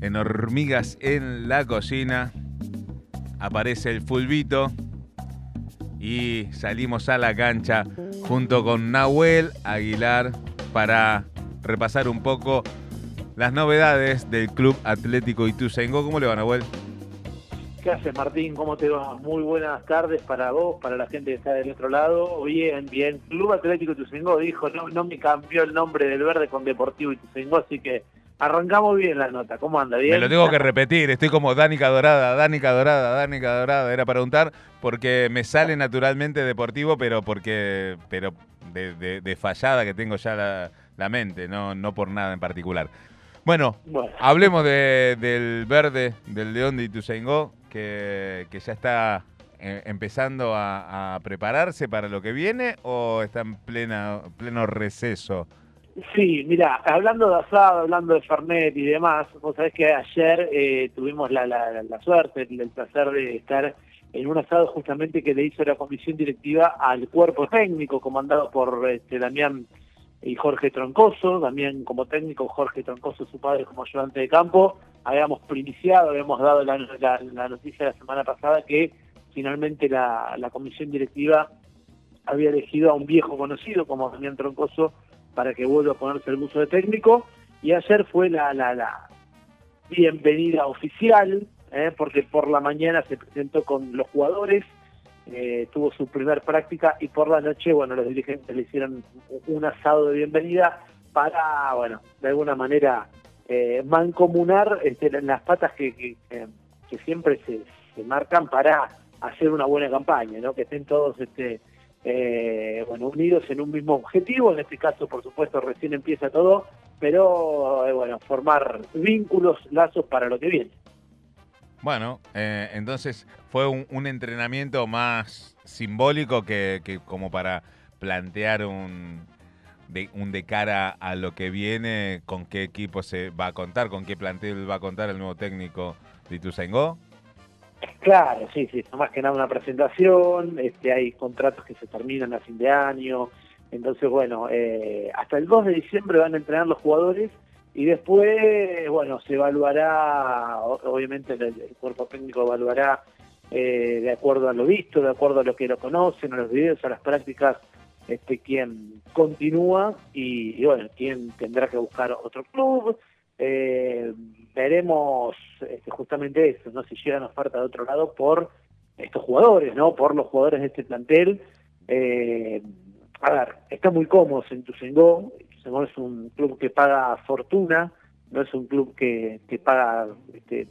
en Hormigas en la Cocina. Aparece el fulbito y salimos a la cancha junto con Nahuel Aguilar para repasar un poco las novedades del Club Atlético Ituzaingó. ¿Cómo le va, Nahuel? ¿Qué haces, Martín? ¿Cómo te va? Muy buenas tardes para vos, para la gente que está del otro lado. Bien, bien. Club Atlético Ituzaingó dijo, no, no me cambió el nombre del verde con Deportivo Ituzaingó, así que arrancamos bien la nota. ¿Cómo anda? ¿Bien? Me lo tengo que repetir, estoy como Danica Dorada, Danica Dorada, Danica Dorada. Era para untar porque me sale naturalmente deportivo, pero porque pero de, fallada que tengo ya la, mente, no, no por nada en particular. Bueno, hablemos del verde del León de Ituzaingó, que, que ya está eh, empezando a, prepararse para lo que viene o está en plena, pleno receso? Sí, mira, hablando de asado, hablando de Fernet y demás, vos sabés que ayer eh, tuvimos la, la, la suerte, el, placer de estar en un asado justamente que le hizo la comisión directiva al cuerpo técnico comandado por este, Damián y Jorge Troncoso, también como técnico, Jorge Troncoso, su padre como ayudante de campo. Habíamos primiciado, habíamos dado la, noticia la semana pasada que finalmente la, comisión directiva había elegido a un viejo conocido como Damián Troncoso para que vuelva a ponerse el buzo de técnico. Y ayer fue la, la, bienvenida oficial, ¿eh? porque por la mañana se presentó con los jugadores, eh, tuvo su primer práctica y por la noche, bueno, los dirigentes le hicieron un asado de bienvenida para, bueno, de alguna manera eh, mancomunar este, las patas que, que, siempre se, se, marcan para hacer una buena campaña, ¿no? Que estén todos este, eh, bueno, unidos en un mismo objetivo, en este caso, por supuesto, recién empieza todo, pero, eh, bueno, formar vínculos, lazos para lo que viene. Bueno, eh, entonces fue un, entrenamiento más simbólico que, como para plantear un de, un de cara a lo que viene, con qué equipo se va a contar, con qué plantel va a contar el nuevo técnico de Ituzaingó. Claro, sí, sí, más que nada una presentación, este, hay contratos que se terminan a fin de año, entonces bueno, eh, hasta el 2 de diciembre van a entrenar los jugadores y después, bueno, se evaluará, obviamente el, cuerpo técnico evaluará eh, de acuerdo a lo visto, de acuerdo a lo que lo conocen, a los videos, a las prácticas, este, quién continúa y, bueno, quién tendrá que buscar otro club. Eh, veremos este, justamente eso, ¿no? Si llega una oferta de otro lado por estos jugadores, ¿no? Por los jugadores de este plantel. Eh, a ver, está muy cómodo en Tusengó es un club que paga fortuna, no es un club que, que paga este,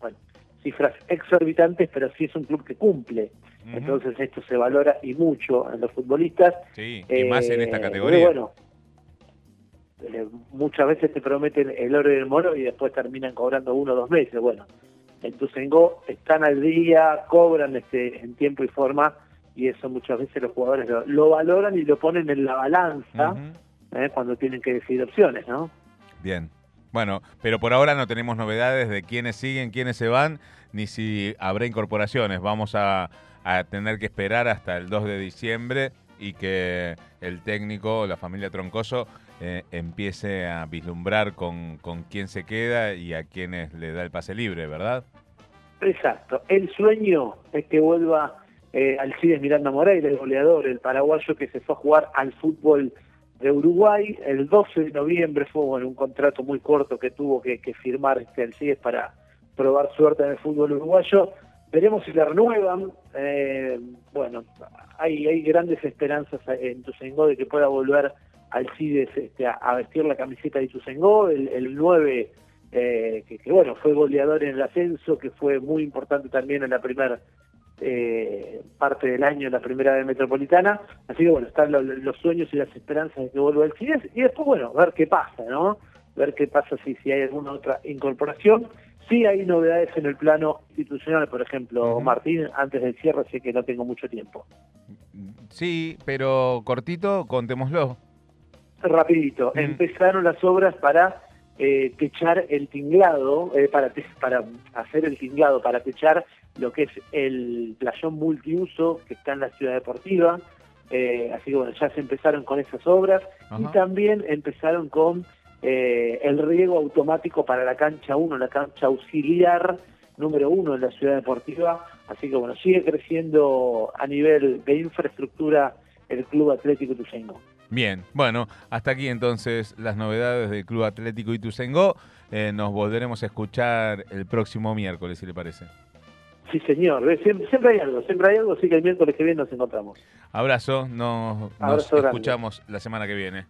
bueno, cifras exorbitantes, pero sí es un club que cumple. Entonces esto se valora y mucho en los futbolistas. Sí, y más en esta eh, categoría. bueno, eh, muchas veces te prometen el oro y el mono y después terminan cobrando uno o dos meses. Bueno, en Tucengó están al día, cobran este en tiempo y forma y eso muchas veces los jugadores lo, valoran y lo ponen en la balanza ¿eh? cuando tienen que decidir opciones, ¿no? Bien. Bueno, pero por ahora no tenemos novedades de quiénes siguen, quiénes se van, ni si habrá incorporaciones. Vamos a, tener que esperar hasta el 2 de diciembre y que el técnico, la familia Troncoso, eh, empiece a vislumbrar con, con quién se queda y a quiénes le da el pase libre, ¿verdad? Exacto. El sueño es que vuelva eh, Alcides Miranda Moreira, el goleador, el paraguayo que se fue a jugar al fútbol de Uruguay. El 12 de noviembre fue un contrato muy corto que tuvo que, firmar este Alcides para probar suerte en el fútbol uruguayo. Veremos si le renuevan. Eh, bueno, hay, hay grandes esperanzas en Tusengó de que pueda volver Alcides este, a, vestir la camiseta de Tusengó, el, el 9 eh, que, que, bueno, fue goleador en el ascenso, que fue muy importante también en la primera eh, parte del año en la primera vez metropolitana. Así que bueno, están los, sueños y las esperanzas de que vuelva el CIDES y después, bueno, ver qué pasa, ¿no? Ver qué pasa si, si hay alguna otra incorporación. Sí hay novedades en el plano institucional, por ejemplo, Martín, antes del cierre sé que no tengo mucho tiempo. Sí, pero cortito, contémoslo. Rapidito, empezaron las obras para eh, techar el tinglado, eh, para, para hacer el tinglado, para techar lo que es el playón multiuso que está en la ciudad deportiva. Eh, así que bueno, ya se empezaron con esas obras y también empezaron con el riego automático para la cancha 1, la cancha auxiliar número 1 en la ciudad deportiva. Así que bueno, sigue creciendo a nivel de infraestructura el Club Atlético Ituzaingó. Bien, bueno, hasta aquí entonces las novedades del Club Atlético Ituzaingó. Eh, nos volveremos a escuchar el próximo miércoles, si le parece. Sí, señor. Siempre, siempre, hay algo, siempre hay algo, así que el miércoles que viene nos encontramos. Abrazo, nos, nos escuchamos la semana que viene.